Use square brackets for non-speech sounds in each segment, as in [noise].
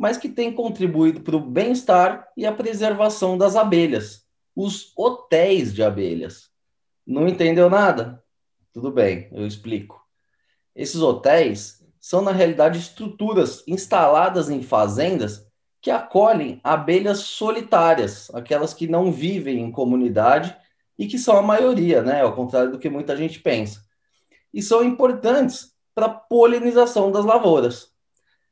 mas que tem contribuído para o bem-estar e a preservação das abelhas, os hotéis de abelhas. Não entendeu nada? Tudo bem, eu explico. Esses hotéis são, na realidade, estruturas instaladas em fazendas que acolhem abelhas solitárias, aquelas que não vivem em comunidade e que são a maioria, né? Ao contrário do que muita gente pensa. E são importantes para a polinização das lavouras.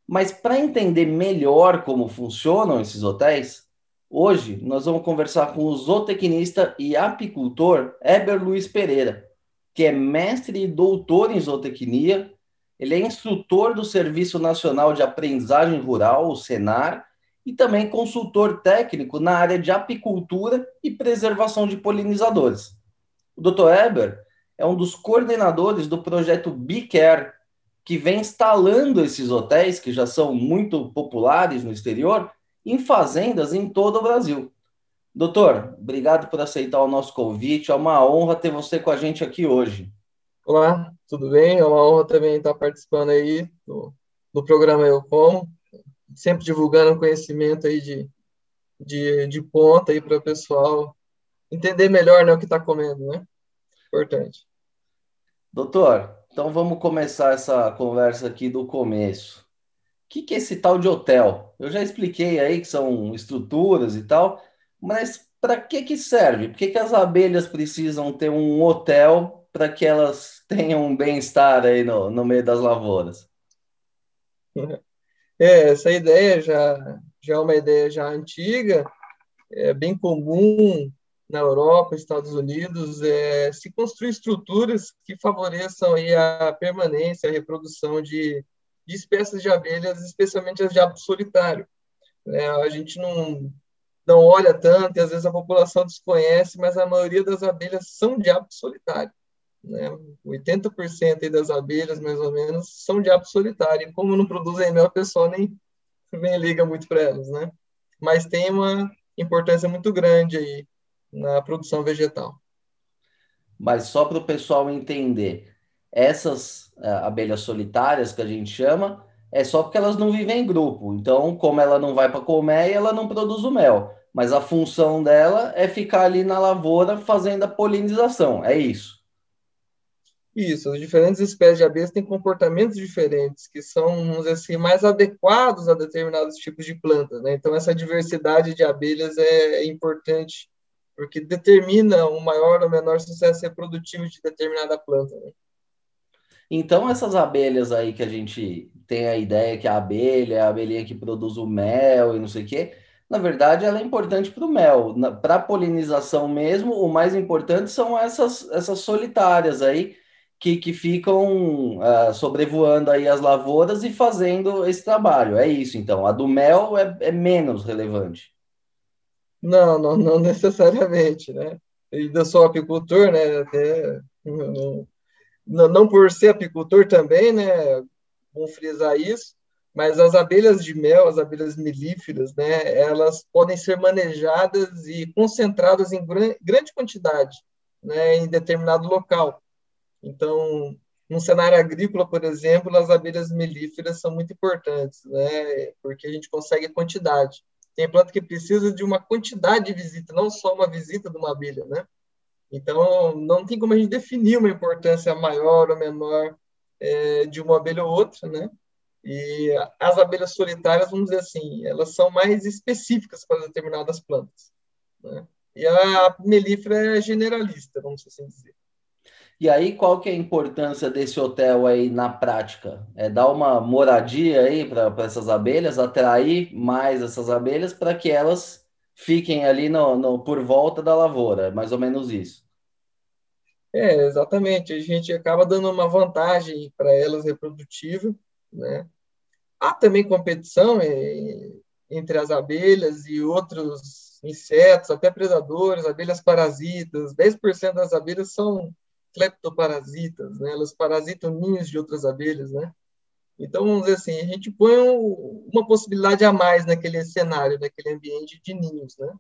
Mas para entender melhor como funcionam esses hotéis, hoje nós vamos conversar com o zootecnista e apicultor Eber Luiz Pereira, que é mestre e doutor em zootecnia. Ele é instrutor do Serviço Nacional de Aprendizagem Rural, o SENAR, e também consultor técnico na área de apicultura e preservação de polinizadores. O Dr. Eber é um dos coordenadores do projeto BeCare, que vem instalando esses hotéis, que já são muito populares no exterior, em fazendas em todo o Brasil. Doutor, obrigado por aceitar o nosso convite. É uma honra ter você com a gente aqui hoje. Olá, tudo bem? É uma honra também estar participando aí do, do programa Eu Como, sempre divulgando conhecimento aí de, de, de ponta aí para o pessoal entender melhor né, o que está comendo, né? Importante. Doutor, então vamos começar essa conversa aqui do começo. O que, que é esse tal de hotel? Eu já expliquei aí que são estruturas e tal, mas para que, que serve? Por que, que as abelhas precisam ter um hotel para que elas [laughs] tenham um bem-estar aí no, no meio das lavouras? [laughs] É, essa ideia já, já é uma ideia já antiga, é bem comum na Europa, Estados Unidos, é, se construir estruturas que favoreçam aí a permanência, a reprodução de, de espécies de abelhas, especialmente as de hábito solitário. É, a gente não, não olha tanto e às vezes a população desconhece, mas a maioria das abelhas são de hábito solitário. Né? 80% das abelhas, mais ou menos, são de hábito solitário. E como não produzem mel, a pessoa nem, nem liga muito para elas. Né? Mas tem uma importância muito grande aí na produção vegetal. Mas só para o pessoal entender, essas uh, abelhas solitárias que a gente chama, é só porque elas não vivem em grupo. Então, como ela não vai para colmeia, ela não produz o mel. Mas a função dela é ficar ali na lavoura fazendo a polinização. É isso. Isso, as diferentes espécies de abelhas têm comportamentos diferentes, que são, vamos dizer assim, mais adequados a determinados tipos de plantas. Né? Então, essa diversidade de abelhas é, é importante porque determina o maior ou menor sucesso reprodutivo de determinada planta. Né? Então, essas abelhas aí que a gente tem a ideia que a abelha é a abelhinha que produz o mel e não sei o quê, na verdade, ela é importante para o mel. Para a polinização mesmo, o mais importante são essas, essas solitárias aí, que, que ficam uh, sobrevoando aí as lavouras e fazendo esse trabalho. É isso, então. A do mel é, é menos relevante. Não, não, não [laughs] necessariamente, né? Eu sou apicultor, né? Até não, não, por ser apicultor também, né? Vamos frisar isso, mas as abelhas de mel, as abelhas melíferas, né? Elas podem ser manejadas e concentradas em grande quantidade, né? Em determinado local. Então, num cenário agrícola, por exemplo, as abelhas melíferas são muito importantes, né? Porque a gente consegue quantidade. Tem planta que precisa de uma quantidade de visita, não só uma visita de uma abelha, né? Então, não tem como a gente definir uma importância maior ou menor é, de uma abelha ou outra, né? E as abelhas solitárias, vamos dizer assim, elas são mais específicas para determinadas plantas. Né? E a melífera é generalista, vamos assim dizer. E aí, qual que é a importância desse hotel aí na prática? É dar uma moradia aí para essas abelhas, atrair mais essas abelhas para que elas fiquem ali no, no, por volta da lavoura, é mais ou menos isso. É, exatamente. A gente acaba dando uma vantagem para elas reprodutiva, né? Há também competição é, entre as abelhas e outros insetos, até predadores, abelhas parasitas. 10% das abelhas são cleptoparasitas, né? Elas parasitam ninhos de outras abelhas, né? Então, vamos dizer assim, a gente põe uma possibilidade a mais naquele cenário, naquele ambiente de ninhos, né?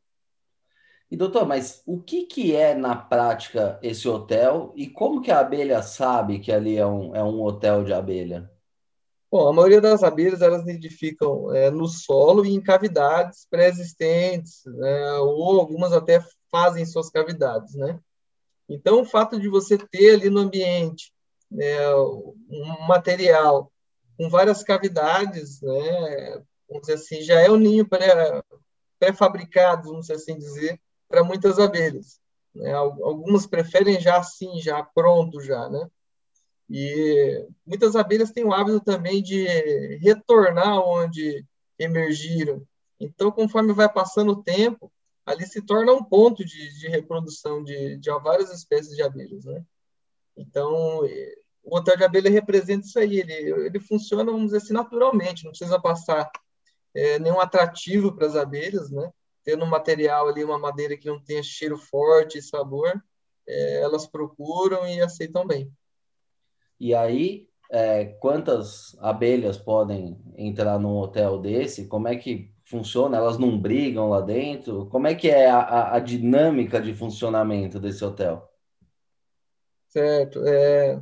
E doutor, mas o que, que é na prática esse hotel e como que a abelha sabe que ali é um, é um hotel de abelha? Bom, a maioria das abelhas elas nidificam é, no solo e em cavidades pré-existentes, né, ou algumas até fazem suas cavidades, né? Então, o fato de você ter ali no ambiente né, um material com várias cavidades, né, vamos dizer assim, já é um ninho pré-fabricado, vamos assim dizer, para muitas abelhas. Né? Algumas preferem já assim, já pronto, já, né? E muitas abelhas têm o hábito também de retornar onde emergiram. Então, conforme vai passando o tempo, ali se torna um ponto de, de reprodução de, de várias espécies de abelhas, né? Então, o hotel de abelha representa isso aí. Ele, ele funciona, vamos dizer assim, naturalmente. Não precisa passar é, nenhum atrativo para as abelhas, né? tendo um material ali, uma madeira que não tenha cheiro forte e sabor, é, elas procuram e aceitam bem. E aí, é, quantas abelhas podem entrar num hotel desse? Como é que funciona? Elas não brigam lá dentro? Como é que é a, a, dinâmica de funcionamento desse hotel? Certo. É,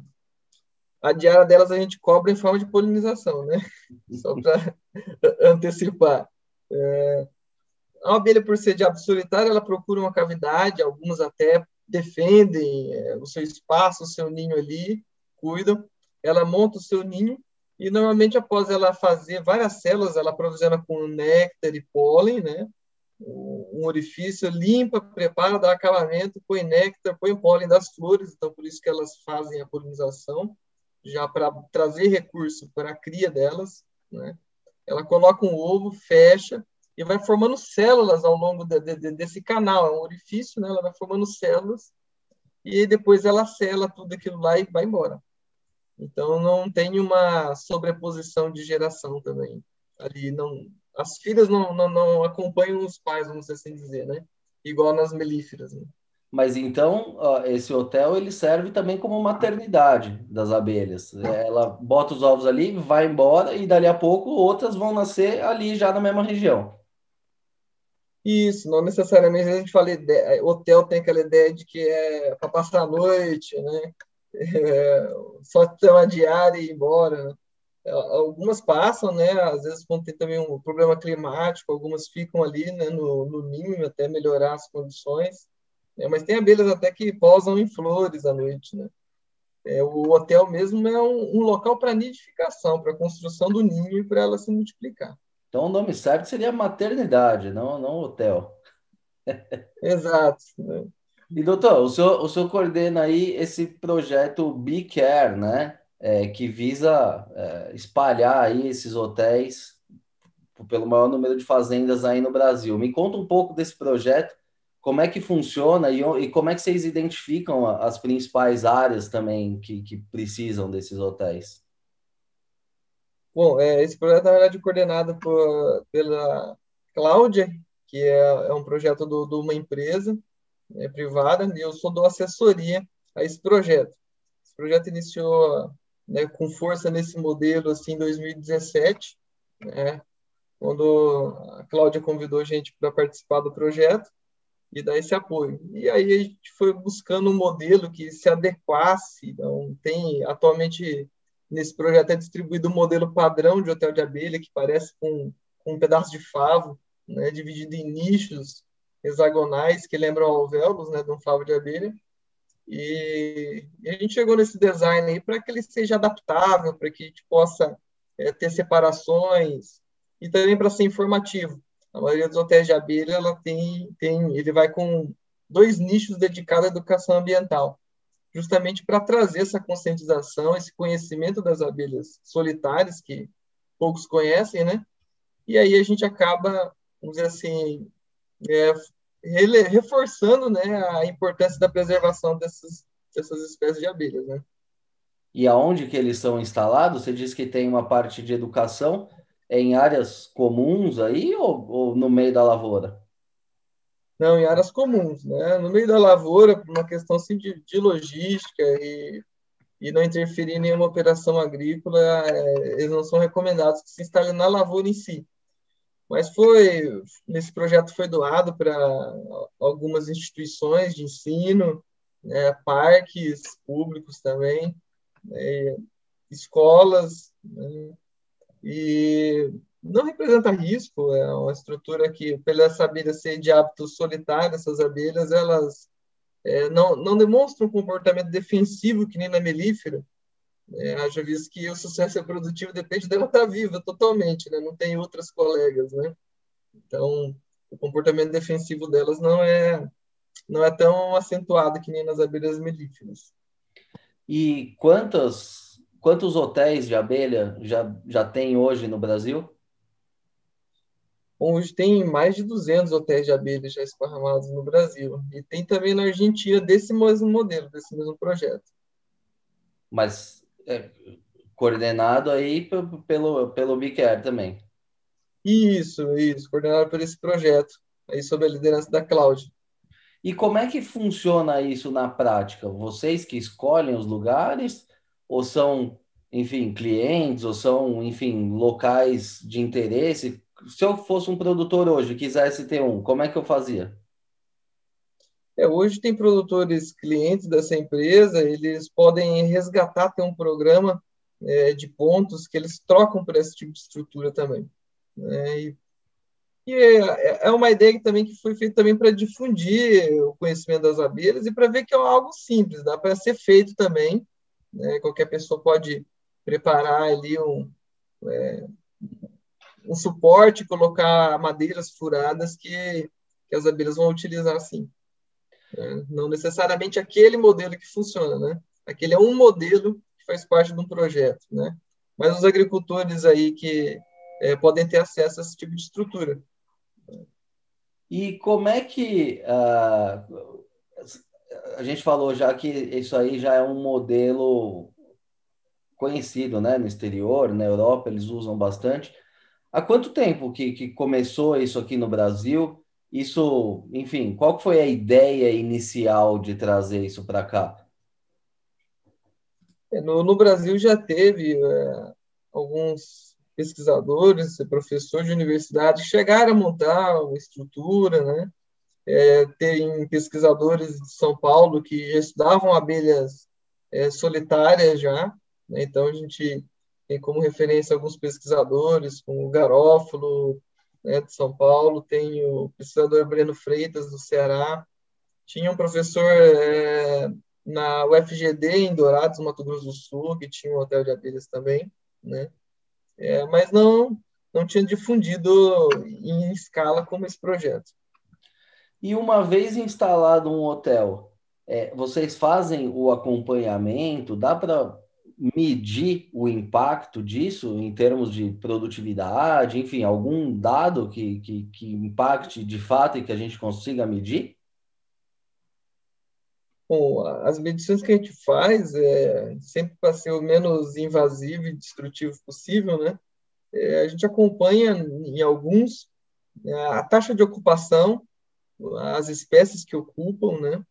a diária delas a gente cobra em forma de polinização, né? [laughs] Só para [laughs] antecipar. É, a abelha, por ser de solitário, ela procura uma cavidade, algumas até defendem é, o seu espaço, o seu ninho ali, cuidam. Ela monta o seu ninho e, normalmente, após ela fazer várias células, ela provisiona com néctar e pólen, né? um orifício, limpa, prepara, dá acabamento, põe néctar, põe pólen das flores, então por isso que elas fazem a polinização, já para trazer recurso para a cria delas, né? Ela coloca um ovo, fecha, e vai formando células ao longo de, de, desse canal, é um orifício, né? Ela vai formando células e depois ela sela tudo aquilo lá e vai embora. Então não tem uma sobreposição de geração também. Ali não, as filhas não, não, não acompanham os pais, vamos assim dizer, né? Igual nas melíferas. Né? Mas então esse hotel ele serve também como maternidade das abelhas. Ela bota os ovos ali, vai embora e dali a pouco outras vão nascer ali já na mesma região. Isso, não necessariamente a gente fala ideia, hotel tem aquela ideia de que é para passar a noite, né? É, só ter diária e ir embora. Né? É, algumas passam, né? Às vezes quando tem também um problema climático, algumas ficam ali, né? No, no ninho até melhorar as condições. Né? Mas tem abelhas até que posam em flores à noite, né? É, o hotel mesmo é um, um local para nidificação, para construção do ninho e para ela se multiplicar. Então, o nome certo seria maternidade, não, não hotel. Exato. E, doutor, o senhor, o senhor coordena aí esse projeto Be Care, né? É, que visa é, espalhar aí esses hotéis pelo maior número de fazendas aí no Brasil. Me conta um pouco desse projeto, como é que funciona e, e como é que vocês identificam as principais áreas também que, que precisam desses hotéis. Bom, é, esse projeto, é coordenado por, pela Cláudia, que é, é um projeto de uma empresa é, privada, e eu sou da assessoria a esse projeto. Esse projeto iniciou né, com força nesse modelo assim, em 2017, né, quando a Cláudia convidou a gente para participar do projeto e dar esse apoio. E aí a gente foi buscando um modelo que se adequasse, então tem atualmente Nesse projeto é distribuído um modelo padrão de hotel de abelha, que parece com, com um pedaço de favo, né, dividido em nichos hexagonais que lembram alvéolos né, de um favo de abelha. E, e a gente chegou nesse design aí para que ele seja adaptável, para que a gente possa é, ter separações e também para ser informativo. A maioria dos hotéis de abelha ela tem, tem, ele vai com dois nichos dedicados à educação ambiental justamente para trazer essa conscientização, esse conhecimento das abelhas solitárias, que poucos conhecem, né? E aí a gente acaba, vamos dizer assim, é, reforçando né, a importância da preservação dessas, dessas espécies de abelhas, né? E aonde que eles são instalados? Você disse que tem uma parte de educação em áreas comuns aí ou, ou no meio da lavoura? Não, em áreas comuns, né? No meio da lavoura, por uma questão assim, de, de logística e, e não interferir em nenhuma operação agrícola, é, eles não são recomendados que se instalem na lavoura em si. Mas foi, nesse projeto foi doado para algumas instituições de ensino, né, parques públicos também, né, escolas, né, e não representa risco, é uma estrutura que, pela abelha ser de hábito solitário, essas abelhas, elas é, não, não demonstram um comportamento defensivo que nem na melífera, é, haja visto que o sucesso reprodutivo depende dela estar viva totalmente, né? não tem outras colegas, né? Então, o comportamento defensivo delas não é não é tão acentuado que nem nas abelhas melíferas. E quantos quantos hotéis de abelha já, já tem hoje no Brasil? Hoje tem mais de 200 hotéis de abelha já esparramados no Brasil. E tem também na Argentina desse mesmo modelo, desse mesmo projeto. Mas é, coordenado aí pelo, pelo BICAR também. Isso, isso, coordenado por esse projeto, aí sob a liderança da Cláudia. E como é que funciona isso na prática? Vocês que escolhem os lugares ou são, enfim, clientes ou são, enfim, locais de interesse? Se eu fosse um produtor hoje e quisesse ter um, como é que eu fazia? É, hoje tem produtores clientes dessa empresa, eles podem resgatar, ter um programa é, de pontos que eles trocam por esse tipo de estrutura também. Né? E e é, é uma ideia também que foi feita também para difundir o conhecimento das abelhas e para ver que é algo simples, dá para ser feito também. Né? Qualquer pessoa pode preparar ali um, é, um suporte, colocar madeiras furadas que, que as abelhas vão utilizar assim. É, não necessariamente aquele modelo que funciona, né? Aquele é um modelo que faz parte de um projeto, né? Mas os agricultores aí que é, podem ter acesso a esse tipo de estrutura. E como é que uh, a gente falou já que isso aí já é um modelo conhecido, né, no exterior, na Europa eles usam bastante. Há quanto tempo que, que começou isso aqui no Brasil? Isso, enfim, qual foi a ideia inicial de trazer isso para cá? É, no, no, Brasil já teve é, alguns pesquisadores, professores de universidade, chegaram a montar uma estrutura, né? É, tem pesquisadores de São Paulo que já estudavam abelhas é, solitárias já, né? então a gente tem como referência alguns pesquisadores, como o Garófalo, né, de São Paulo, tem o pesquisador Breno Freitas, do Ceará, tinha um professor é, na UFGD, em Dourados, Mato Grosso do Sul, que tinha um hotel de abelhas também, né? é, mas não, não tinha difundido em escala como esse projeto. E uma vez instalado um hotel, é, vocês fazem o acompanhamento? Dá para medir o impacto disso em termos de produtividade? Enfim, algum dado que, que, que impacte de fato e que a gente consiga medir? Bom, as medições que a gente faz é sempre para ser o menos invasivo e destrutivo possível, né? É, a gente acompanha em alguns né, a taxa de ocupação, as espécies que ocupam, né?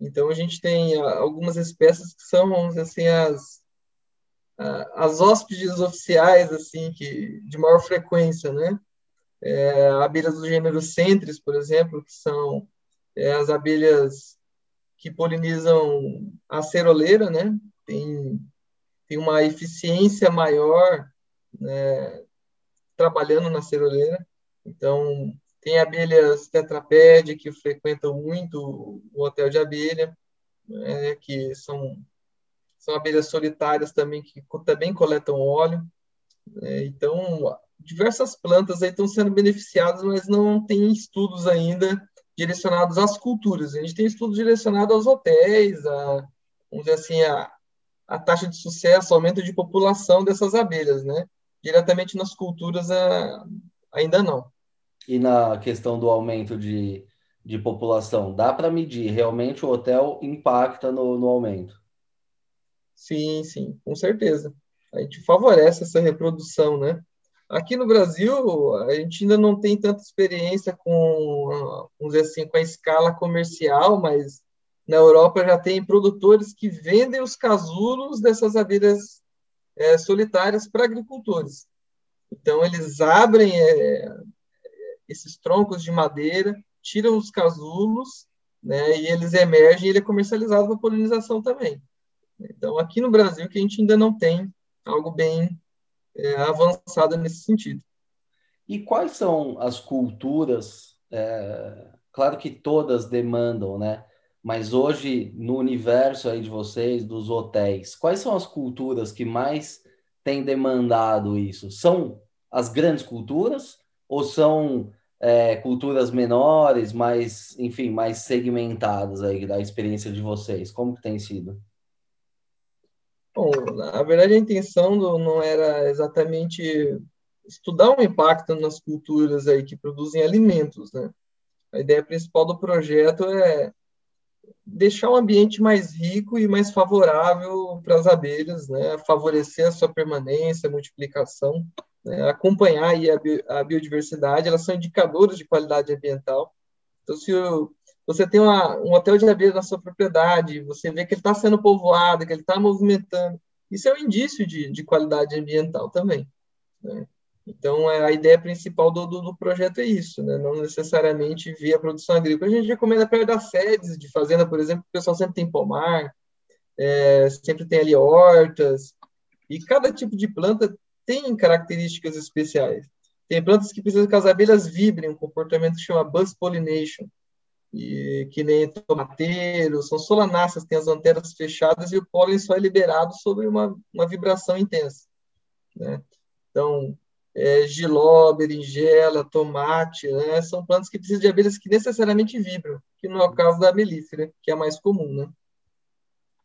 Então a gente tem algumas espécies que são assim as as hóspedes oficiais assim que de maior frequência, né? É, abelhas do gênero Centris, por exemplo, que são é, as abelhas que polinizam a ceroleira, né? Tem, tem uma eficiência maior né, trabalhando na ceroleira. Então, tem abelhas tetrapédia que frequentam muito o hotel de abelha, né, que são, são abelhas solitárias também que também coletam óleo. Né? Então, diversas plantas estão sendo beneficiadas, mas não tem estudos ainda direcionados às culturas. A gente tem estudos direcionados aos hotéis, a, vamos dizer assim, a, a taxa de sucesso, aumento de população dessas abelhas, né? Diretamente nas culturas, a, ainda não. E na questão do aumento de, de população, dá para medir? Realmente o hotel impacta no, no aumento? Sim, sim, com certeza. A gente favorece essa reprodução, né? Aqui no Brasil, a gente ainda não tem tanta experiência com, vamos dizer assim, com a escala comercial, mas na Europa já tem produtores que vendem os casulos dessas abelhas é, solitárias para agricultores. Então, eles abrem é, esses troncos de madeira, tiram os casulos, né, e eles emergem e ele é comercializado para polinização também. Então, aqui no Brasil, que a gente ainda não tem algo bem é, avançado nesse sentido. E quais são as culturas? É, claro que todas demandam, né? Mas hoje, no universo aí de vocês, dos hotéis, quais são as culturas que mais têm demandado isso? São as grandes culturas ou são é, culturas menores, mais, enfim, mais segmentadas aí da experiência de vocês? Como que tem sido? Bom, na verdade a intenção do, não era exatamente estudar o impacto nas culturas aí que produzem alimentos, né? A ideia principal do projeto é deixar o ambiente mais rico e mais favorável para as abelhas, né? favorecer a sua permanência, multiplicação, né? acompanhar aí a, bi a, biodiversidade, elas são indicadores de qualidade ambiental. Então, se o, você tem uma, um hotel de abelhas na sua propriedade, você vê que ele está sendo povoado, que ele está movimentando, isso é um indício de, de qualidade ambiental também. Né? Então, é, a ideia principal do, do, do, projeto é isso, né? não necessariamente via produção agrícola. A gente recomenda perto das sedes de fazenda, por exemplo, o pessoal sempre tem pomar, é, sempre tem ali hortas, e cada tipo de planta tem características especiais. Tem plantas que precisam que as abelhas vibrem, um comportamento que chama buzz pollination, e, que nem tomateiro, são solanáceas, tem as antenas fechadas e o pólen só é liberado sobre uma, uma vibração intensa. Né? Então, é, giló, berinjela, tomate, né? São plantas que precisam de abelhas que necessariamente vibram, que não é o caso da melífera, que é a mais comum, né?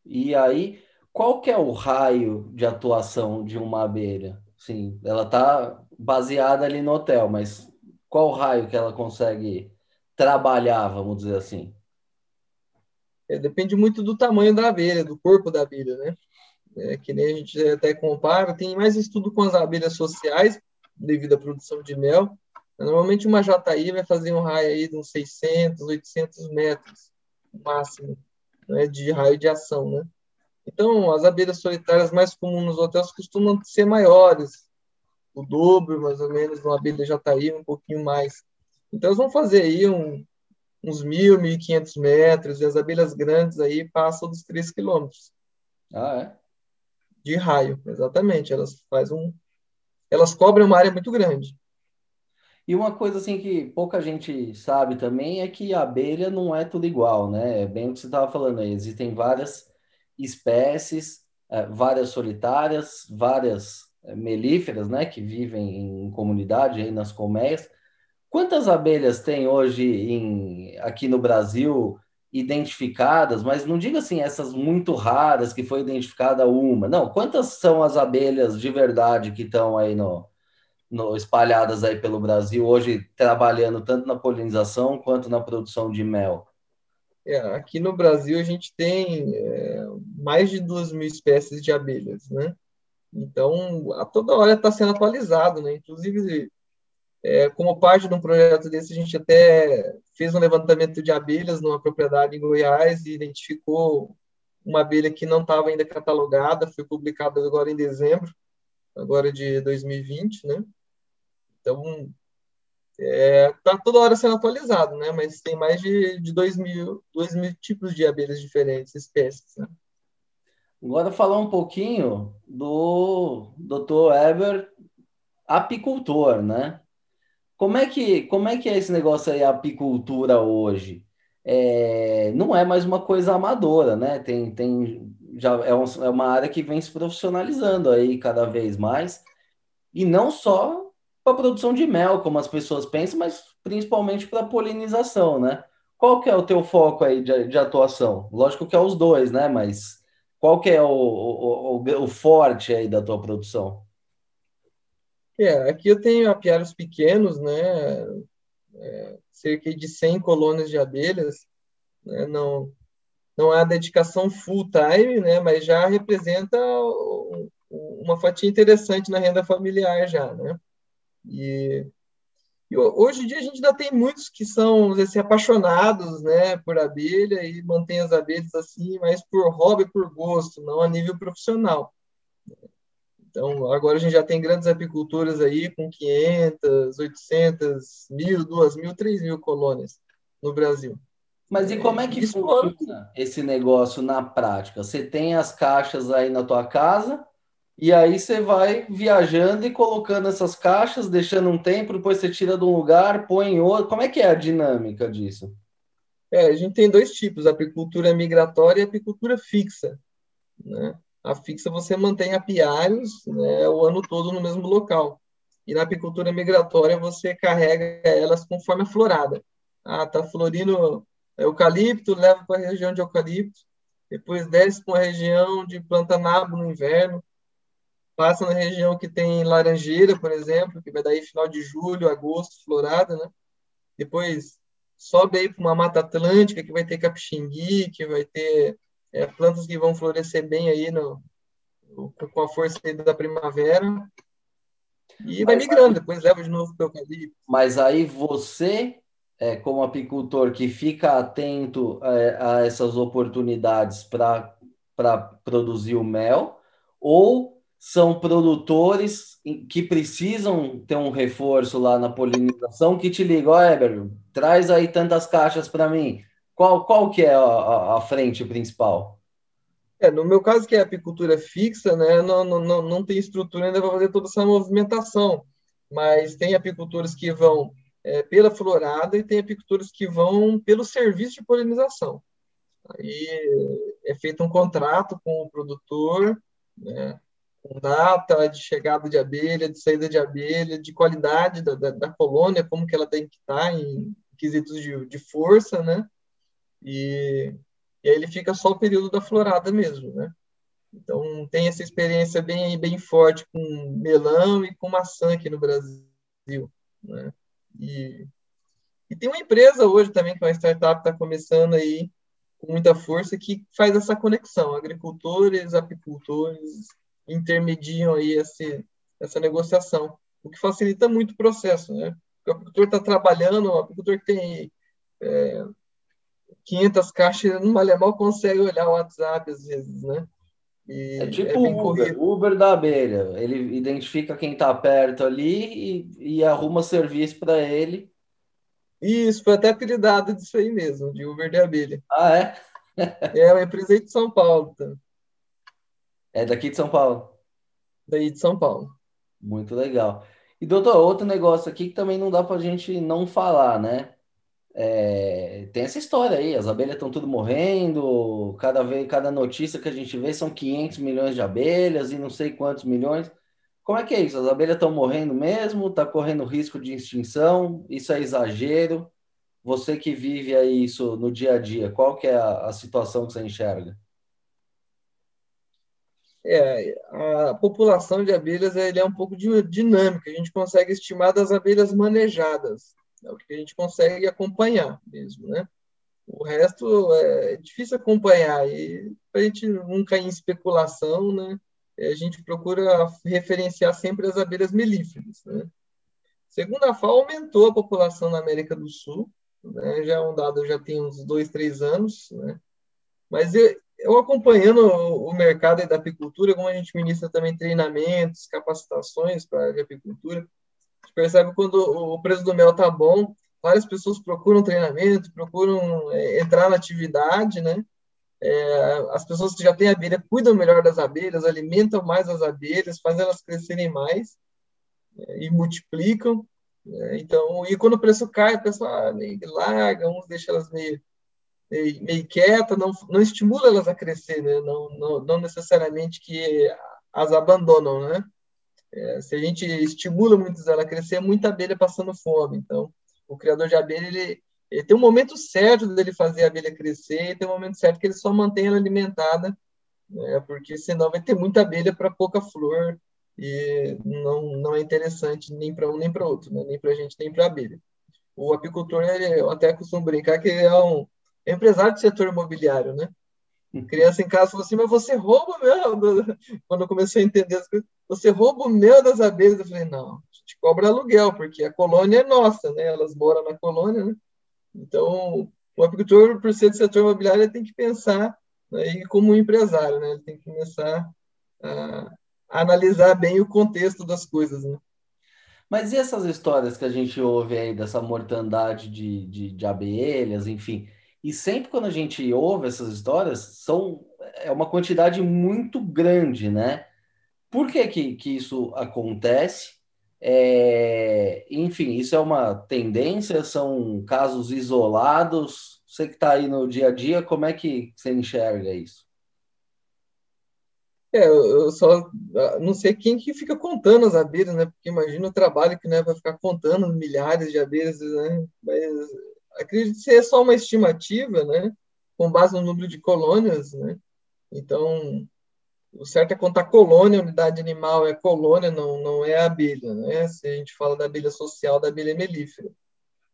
E aí, qual que é o raio de atuação de uma abelha? Sim, ela está baseada ali no hotel, mas qual o raio que ela consegue trabalhar, vamos dizer assim? É, depende muito do tamanho da abelha, do corpo da abelha, né? É, que nem a gente até compara, tem mais estudo com as abelhas sociais, devido à produção de mel. Normalmente uma jataí vai fazer um raio aí de uns 600, 800 metros, máximo, né, de raio de ação, né? Então, as abelhas solitárias mais comuns nos hotéis costumam ser maiores, o dobro, mais ou menos, uma abelha jataí, um pouquinho mais. Então, elas vão fazer aí um, uns 1.000, 1.500 metros, e as abelhas grandes aí passam dos 3 quilômetros. Ah, é? De raio, exatamente. Elas fazem um, elas cobrem uma área muito grande. E uma coisa assim que pouca gente sabe também é que a abelha não é tudo igual, né? É bem o que você estava falando aí. Existem várias espécies, é, várias solitárias, várias é, melíferas, né? Que vivem em comunidade aí nas colmeias. Quantas abelhas tem hoje em, aqui no Brasil identificadas, mas não diga assim essas muito raras que foi identificada uma. Não, quantas são as abelhas de verdade que estão aí no, no espalhadas aí pelo Brasil hoje trabalhando tanto na polinização quanto na produção de mel? É, aqui no Brasil a gente tem é, mais de duas mil espécies de abelhas, né? Então, a toda hora está sendo atualizado, né? Inclusive, é, como parte de um projeto desse, a gente até fez um levantamento de abelhas numa propriedade em Goiás e identificou uma abelha que não estava ainda catalogada, foi publicada agora em dezembro, agora de 2020, né? Então, é, tá toda hora sendo atualizado, né? Mas tem mais de, de 2 mil, 2 mil tipos de abelhas diferentes, espécies, né? Agora falar um pouquinho do Dr. Eber, apicultor, né? Como é que, como é que é esse negócio aí, a apicultura hoje? É, não é mais uma coisa amadora, né? Tem, tem, já é, um, é uma área que vem se profissionalizando aí cada vez mais, e não só para a produção de mel, como as pessoas pensam, mas principalmente para polinização, né? Qual que é o teu foco aí de, de, atuação? Lógico que é os dois, né? Mas qual que é o, o, o, o forte aí da tua produção? É, aqui eu tenho apiários pequenos, né, é, cerca de 100 colônias de abelhas, né, não, não a dedicação full time, né, mas já representa uma fatia interessante na renda familiar já, né. E, e, hoje em dia a gente ainda tem muitos que são assim, apaixonados né, por abelha e mantêm as abelhas assim, mas por hobby, por gosto, não a nível profissional. Então, agora a gente já tem grandes apicultores aí com 500, 800, 1.000, 2.000, 3.000 colônias no Brasil. Mas e como é que Isso funciona esse negócio na prática? Você tem as caixas aí na tua casa e aí você vai viajando e colocando essas caixas, deixando um tempo, depois você tira de um lugar, põe em outro. Como é que é a dinâmica disso? É, a gente tem dois tipos, apicultura migratória e apicultura fixa. Né? A fixa você mantém apiários né, o ano todo no mesmo local. E na apicultura migratória você carrega elas conforme a florada. Ah, tá florindo eucalipto, leva para a região de eucalipto, depois desce para uma região de plantanabo no inverno, passa na região que tem laranjeira, por exemplo, que vai daí final de julho, agosto, florada, né? Depois sobe aí para uma mata atlântica que vai ter capixingui, que vai ter é, plantas que vão florescer bem aí no, com a força da primavera. E vai migrando, depois leva de novo para o eucalipto. Mas aí você, é, como apicultor, que fica atento é, a essas oportunidades para produzir o mel, ou são produtores que precisam ter um reforço lá na polinização que te ligam, ó, Eber, traz aí tantas caixas para mim. Qual, qual que é a, a frente principal? É, no meu caso, que é apicultura fixa, né, não, não, não tem estrutura ainda para fazer toda essa movimentação, mas tem apicultores que vão é, pela florada e tem apicultores que vão pelo serviço de polinização. Aí é feito um contrato com o produtor, né, com data de chegada de abelha, de saída de abelha, de qualidade da, da, da colônia, como que ela tem que estar em quesitos de, de força, né? E, e aí ele fica só o período da florada mesmo, né? Então tem essa experiência bem bem forte com melão e com maçã aqui no Brasil, né? E, e tem uma empresa hoje também que é uma startup está começando aí com muita força que faz essa conexão, agricultores, apicultores intermediam aí esse, essa negociação, o que facilita muito o processo, né? O apicultor está trabalhando, o apicultor que tem é, 500 caixas, no mal consegue olhar o WhatsApp às vezes, né? E é tipo é Uber, Uber da abelha. Ele identifica quem está perto ali e, e arruma serviço para ele. Isso, foi até apelidado disso aí mesmo, de Uber da abelha. Ah, é? é uma empresa de São Paulo. Tá? É daqui de São Paulo? Daí de São Paulo. Muito legal. E, doutor, outro negócio aqui que também não dá para a gente não falar, né? É, tem essa história aí, as abelhas estão tudo morrendo, cada vez, cada notícia que a gente vê são 500 milhões de abelhas e não sei quantos milhões. Como é que é isso? As abelhas estão morrendo mesmo? Está correndo risco de extinção? Isso é exagero? Você que vive aí isso no dia a dia, qual que é a, a situação que você enxerga? É, a população de abelhas ele é um pouco dinâmica. A gente consegue estimar das abelhas manejadas. É o que a gente consegue acompanhar mesmo, né? O resto é difícil acompanhar e para a gente não cair em especulação, né? A gente procura referenciar sempre as abelhas melíferas, né? Segundo a FAO, aumentou a população na América do Sul, né? Já é um dado, já tem uns dois, três anos, né? Mas eu, eu acompanhando o mercado da apicultura, como a gente ministra também treinamentos, capacitações para a apicultura, percebe quando o preço do mel tá bom, várias pessoas procuram treinamento, procuram é, entrar na atividade, né? É, as pessoas que já têm abelha cuidam melhor das abelhas, alimentam mais as abelhas, fazem elas crescerem mais é, e multiplicam. Né? Então, e quando o preço cai, a pessoa ah, larga, uns deixam elas meio, meio, meio quieta, não, não estimula elas a crescer, né? não, não, não necessariamente que as abandonam, né? É, se a gente estimula muito ela a crescer, muita abelha passando fome. Então, o criador de abelha, ele, ele tem um momento certo dele fazer a abelha crescer e tem um momento certo que ele só mantém ela alimentada, né, porque senão vai ter muita abelha para pouca flor e não, não é interessante nem para um nem para outro, né, nem para a gente nem para a abelha. O apicultor, ele, eu até costumo brincar que é um é empresário do setor imobiliário, né? Criança em casa falou assim, mas você rouba o mel. Quando eu comecei a entender as coisas, você rouba o mel das abelhas. Eu falei, não, a gente cobra aluguel, porque a colônia é nossa, né? Elas moram na colônia, né? Então, o apicultor, por ser do setor imobiliário, tem que pensar né, como um empresário, né? Ele tem que começar a, a analisar bem o contexto das coisas, né? Mas e essas histórias que a gente ouve aí dessa mortandade de, de, de abelhas, enfim? E sempre quando a gente ouve essas histórias, são é uma quantidade muito grande, né? Por que, que, que isso acontece? É, enfim, isso é uma tendência, são casos isolados. Você que está aí no dia a dia, como é que você enxerga isso? É, eu só ah, não sei quem que fica contando as abelhas, né? Porque imagina o trabalho que não é para ficar contando milhares de abelhas, né? Mas acredito ser só uma estimativa, né? Com base no número de colônias, né? Então, o certo é contar colônia, unidade animal é colônia, não, não é abelha, né? Se a gente fala da abelha social, da abelha melífera.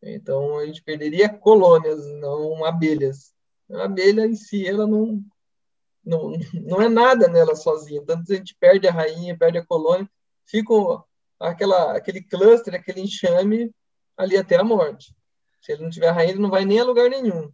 Então, a gente perderia colônias, não abelhas. A abelha em si, ela não, não, não é nada nela sozinha. Tanto a gente perde a rainha, perde a colônia, fica aquela, aquele cluster, aquele enxame ali até a morte. Se ele não tiver rainha, ele não vai nem a lugar nenhum.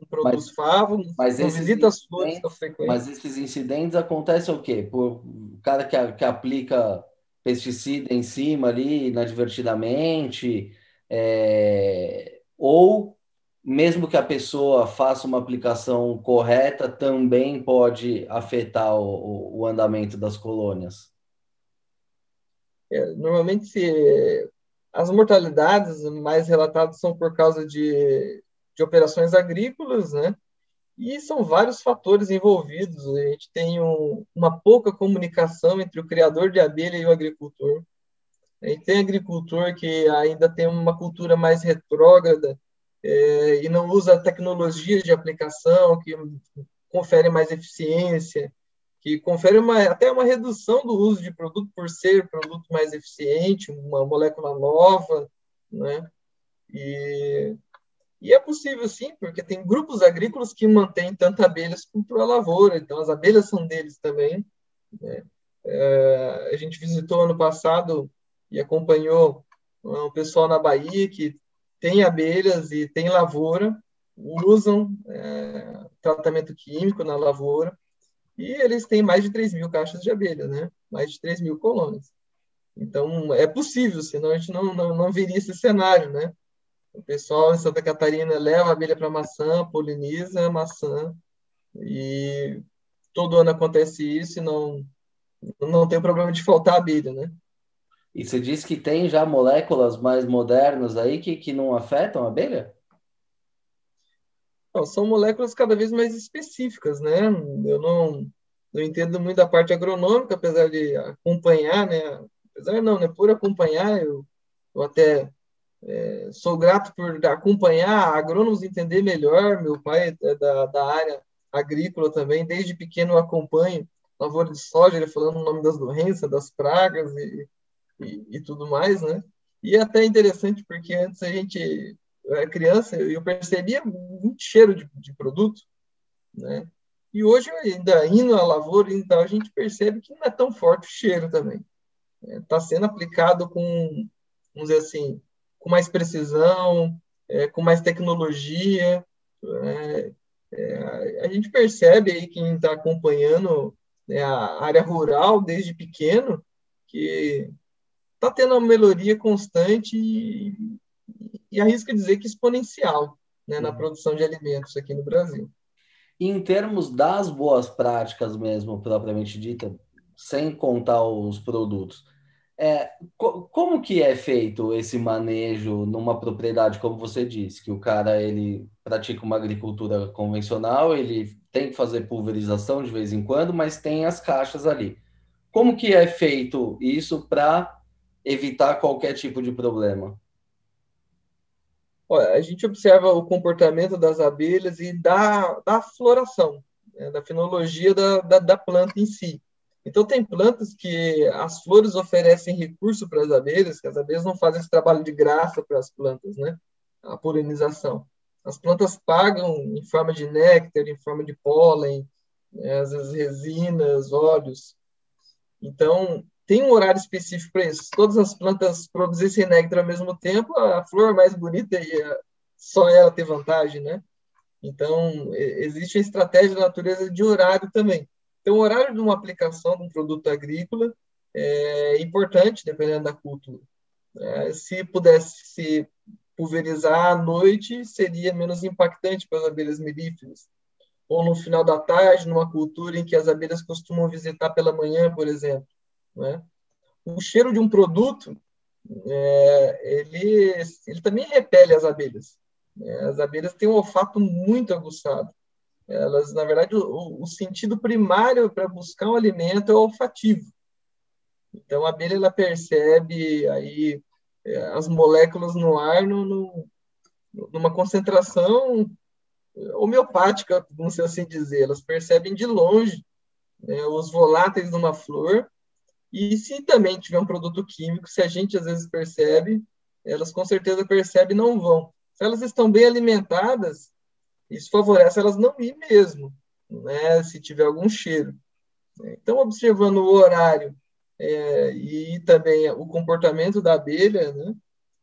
Não produz mas, favo, mas não visita as flores. Mas esses incidentes acontecem o quê? Por o cara que, que aplica pesticida em cima ali, inadvertidamente, é, ou mesmo que a pessoa faça uma aplicação correta, também pode afetar o, o andamento das colônias? É, normalmente, se, as mortalidades mais relatadas são por causa de, de operações agrícolas, né? E são vários fatores envolvidos. A gente tem um, uma pouca comunicação entre o criador de abelha e o agricultor. A gente tem agricultor que ainda tem uma cultura mais retrógrada é, e não usa tecnologias de aplicação que confere mais eficiência, que confere uma, até uma redução do uso de produto por ser produto mais eficiente, uma molécula nova, né? E, e é possível sim, porque tem grupos agrícolas que mantêm tanto abelhas quanto a lavoura, então as abelhas são deles também. Né? É, a gente visitou ano passado e acompanhou o pessoal na Bahia que tem abelhas e tem lavoura, usam é, tratamento químico na lavoura, e eles têm mais de 3 mil caixas de abelha, né? mais de 3 mil colônias. Então, é possível, senão a gente não, não, não viria esse cenário, né? O pessoal em Santa Catarina leva a abelha para maçã, poliniza a maçã, e todo ano acontece isso e não, não tem problema de faltar abelha, né? E você diz que tem já moléculas mais modernas aí que, que não afetam a abelha? Não, são moléculas cada vez mais específicas, né? Eu não, não entendo muito da parte agronômica, apesar de acompanhar, né? Apesar não, né? Por acompanhar, eu, eu até é, sou grato por acompanhar agrônomos entender melhor. Meu pai é da, da área agrícola também, desde pequeno eu acompanho lavoura de soja, ele falando o nome das doenças, das pragas e e, e tudo mais, né? E é até interessante porque antes a gente era criança e eu percebia muito cheiro de, de produto, né? E hoje, ainda indo à lavoura, então, a gente percebe que não é tão forte o cheiro também. Está é, tá sendo aplicado com, vamos dizer assim, com mais precisão, é, com mais tecnologia. É, é, a gente percebe aí, quem está acompanhando né, a área rural desde pequeno, que está tendo uma melhoria constante e, e arrisca dizer que exponencial né, na uhum. produção de alimentos aqui no Brasil. em termos das boas práticas mesmo, propriamente dita, sem contar os produtos, é, co como que é feito esse manejo numa propriedade, como você disse, que o cara ele pratica uma agricultura convencional, ele tem que fazer pulverização de vez em quando, mas tem as caixas ali. Como que é feito isso para evitar qualquer tipo de problema? A gente observa o comportamento das abelhas e da, da floração, né, da fenologia da, da, da, planta em si. Então, tem plantas que as flores oferecem recurso para as abelhas, que as abelhas não fazem esse trabalho de graça para as plantas, né? A polinização. As plantas pagam em forma de néctar, em forma de pólen, né, às vezes resinas, óleos. Então, tem um horário específico para isso. Todas as plantas produzissem néctar ao mesmo tempo, a flor mais bonita ia só ela ter vantagem, né? Então, existe a estratégia da natureza de horário também. Então, o horário de uma aplicação de um produto agrícola é importante, dependendo da cultura. É, se pudesse se pulverizar à noite, seria menos impactante para as abelhas melíferas. Ou no final da tarde, numa cultura em que as abelhas costumam visitar pela manhã, por exemplo. Né? O cheiro de um produto, é, ele, ele também repele as abelhas. Né? As abelhas têm um olfato muito aguçado. Elas, na verdade, o, o sentido primário para buscar um alimento é o olfativo. Então, a abelha ela percebe aí é, as moléculas no ar no, no, numa concentração homeopática, vamos assim dizer. Elas percebem de longe né, os voláteis numa flor e se também tiver um produto químico, se a gente às vezes percebe, elas com certeza percebem e não vão. Se elas estão bem alimentadas, isso favorece elas não ir mesmo, né, se tiver algum cheiro. Então, observando o horário é, e também o comportamento da abelha, né,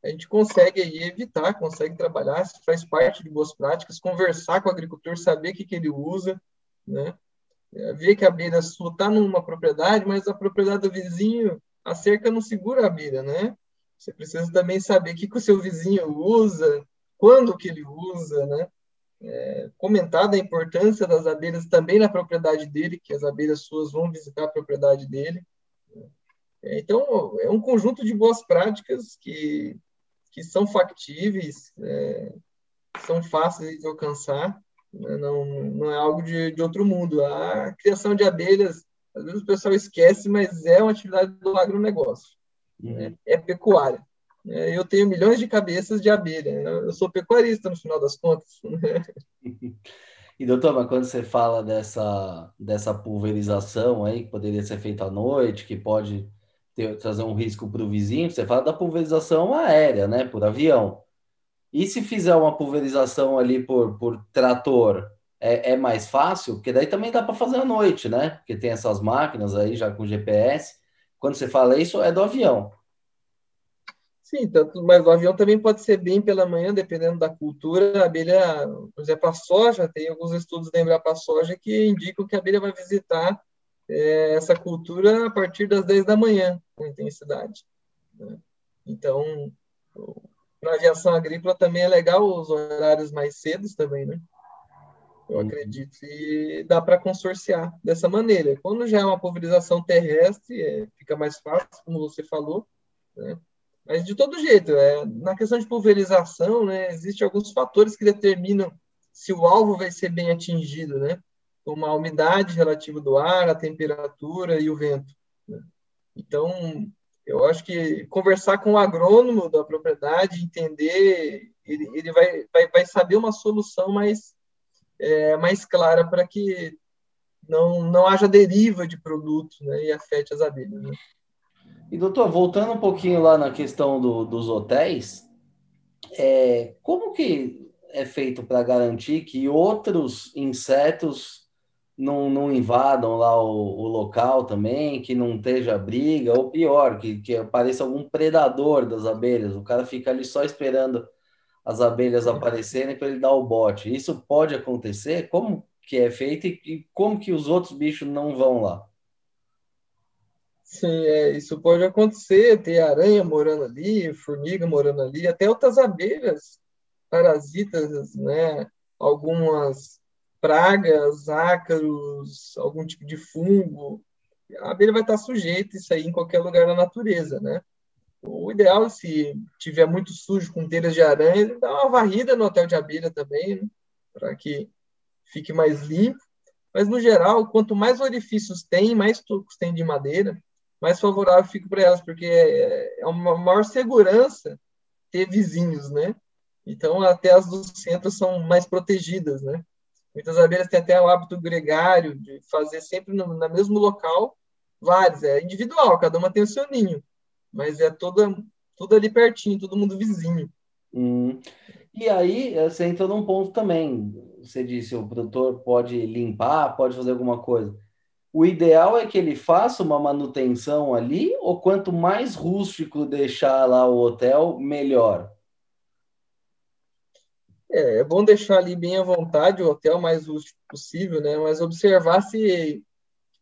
a gente consegue aí evitar, consegue trabalhar, faz parte de boas práticas, conversar com o agricultor, saber o que, que ele usa, né, ver que a abelha sua está numa propriedade, mas a propriedade do vizinho, a cerca não segura a abelha, né? Você precisa também saber o que, que o seu vizinho usa, quando que ele usa, né? É, comentar da importância das abelhas também na propriedade dele, que as abelhas suas vão visitar a propriedade dele. É, então, é um conjunto de boas práticas que, que são factíveis, é, são fáceis de alcançar, né? Não, não é algo de, de outro mundo. A criação de abelhas, às vezes o pessoal esquece, mas é uma atividade do agronegócio, uhum. né? é pecuária. É, eu tenho milhões de cabeças de abelha. Eu sou pecuarista no final das contas. [laughs] E doutor, mas quando você fala dessa, dessa pulverização aí, que poderia ser feita à noite, que pode ter, trazer um risco para o vizinho, você fala da pulverização aérea, né? Por avião. E se fizer uma pulverização ali por, por trator, é, é mais fácil? Porque daí também dá para fazer à noite, né? Porque tem essas máquinas aí já com GPS. Quando você fala isso, é do avião. Sim, tanto, mas o avião também pode ser bem pela manhã, dependendo da cultura. A abelha, por exemplo, a soja, tem alguns estudos da Embrapa Soja que indicam que a abelha vai visitar é, essa cultura a partir das 10 da manhã, com intensidade. Né? Então, para aviação agrícola também é legal os horários mais cedos também, né? Eu uhum. acredito. E dá para consorciar dessa maneira. Quando já é uma pulverização terrestre, é, fica mais fácil, como você falou, né? Mas de todo jeito, é, na questão de pulverização, né, existem alguns fatores que determinam se o alvo vai ser bem atingido, né? Como a umidade relativa do ar, a temperatura e o vento. Né? Então, eu acho que conversar com o agrônomo da propriedade, entender, ele, ele vai, vai, vai saber uma solução mais, é, mais clara para que não, não haja deriva de produto né, e afete as abelhas. Né? E, doutor, voltando um pouquinho lá na questão do, dos hotéis, é, como que é feito para garantir que outros insetos não, não invadam lá o, o, local também, que não esteja briga, ou pior, que, que apareça algum predador das abelhas, o cara fica ali só esperando as abelhas aparecerem para ele dar o bote. Isso pode acontecer? Como que é feito e, e como que os outros bichos não vão lá? Sim, é, isso pode acontecer, ter aranha morando ali, formiga morando ali, até outras abelhas parasitas, né? Algumas pragas, ácaros, algum tipo de fungo. A abelha vai estar sujeita a isso aí em qualquer lugar da natureza, né? O ideal, se tiver muito sujo com telhas de aranha, dá uma varrida no hotel de abelha também, né? para que fique mais limpo. Mas, no geral, quanto mais orifícios tem, mais tocos tem de madeira, mais favorável fico para elas, porque é, é uma maior segurança ter vizinhos, né? Então, até as do centro são mais protegidas, né? Muitas abelhas têm até o hábito gregário de fazer sempre no, no mesmo local vários. É individual, cada uma tem o seu ninho, mas é toda, tudo ali pertinho, todo mundo vizinho. Hum. E aí, você entrou num ponto também. Você disse, o produtor pode limpar, pode fazer alguma coisa. o ideal é que ele faça uma manutenção ali, ou quanto mais rústico deixar lá o hotel, melhor? É, é bom deixar ali bem à vontade o hotel mais rústico possível, né? Mas observar se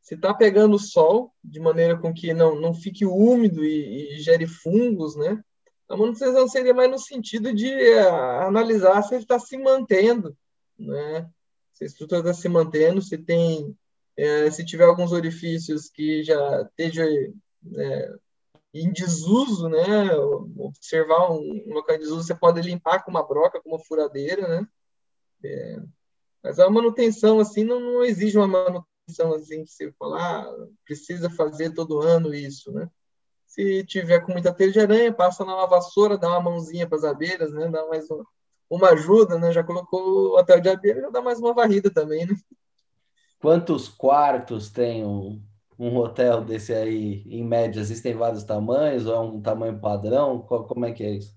se está pegando sol de maneira com que não, não fique úmido e, e gere fungos, né? A manutenção seria mais no sentido de é, analisar se ele está se mantendo, né? Se a estrutura está se mantendo, se tem é, se tiver alguns orifícios que já esteja é, em desuso, né? Observar um, local em desuso, você pode limpar com uma broca, com uma furadeira, né? É, mas a manutenção, assim, não, não, exige uma manutenção, assim, que você fala, ah, precisa fazer todo ano isso, né? Se tiver com muita teia de aranha, passa na vassoura, dá uma mãozinha para as abelhas, né? Dá mais uma, uma ajuda, né? Já colocou o hotel de abelha, já dá mais uma varrida também, né? Quantos quartos tem um, um hotel desse aí, em média? Existem vários tamanhos ou é um tamanho padrão? Qual, como é que é isso?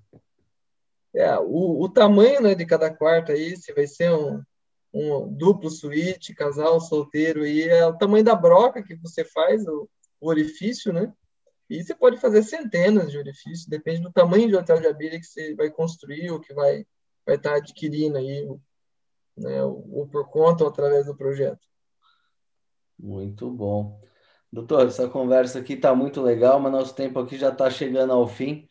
É, o, o tamanho né, de cada quarto aí, se vai ser um, um duplo suíte, casal, solteiro, e é o tamanho da broca que você faz, o, o orifício, né? E você pode fazer centenas de orifícios, depende do tamanho de hotel de abelha que você vai construir ou que vai, vai estar adquirindo aí, né, ou por conta ou através do projeto. Muito bom. Doutor, essa conversa aqui está muito legal, mas nosso tempo aqui já está chegando ao fim.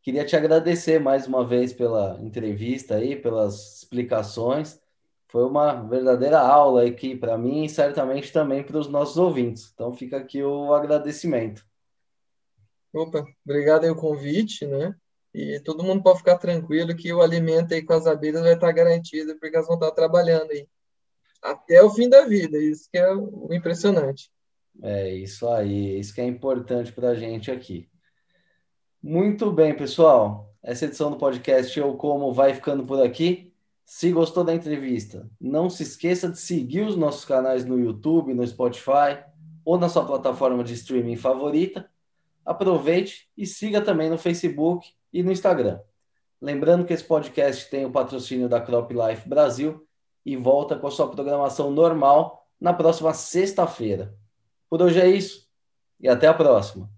Queria te agradecer mais uma vez pela entrevista aí, pelas explicações. Foi uma verdadeira aula aqui para mim e certamente também para os nossos ouvintes. Então fica aqui o agradecimento. Opa, obrigado aí o convite, né? E todo mundo pode ficar tranquilo que o alimento aí com as abelhas vai estar garantido, porque elas vão estar trabalhando aí até o fim da vida. Isso que é o impressionante. É isso aí, isso que é importante para a gente aqui. Muito bem, pessoal. Essa edição do podcast Eu Como vai ficando por aqui. Se gostou da entrevista, não se esqueça de seguir os nossos canais no YouTube, no Spotify ou na sua plataforma de streaming favorita. Aproveite e siga também no Facebook e no Instagram. Lembrando que esse podcast tem o patrocínio da Crop Life Brasil e volta com a sua programação normal na próxima sexta-feira. Por hoje é isso e até a próxima.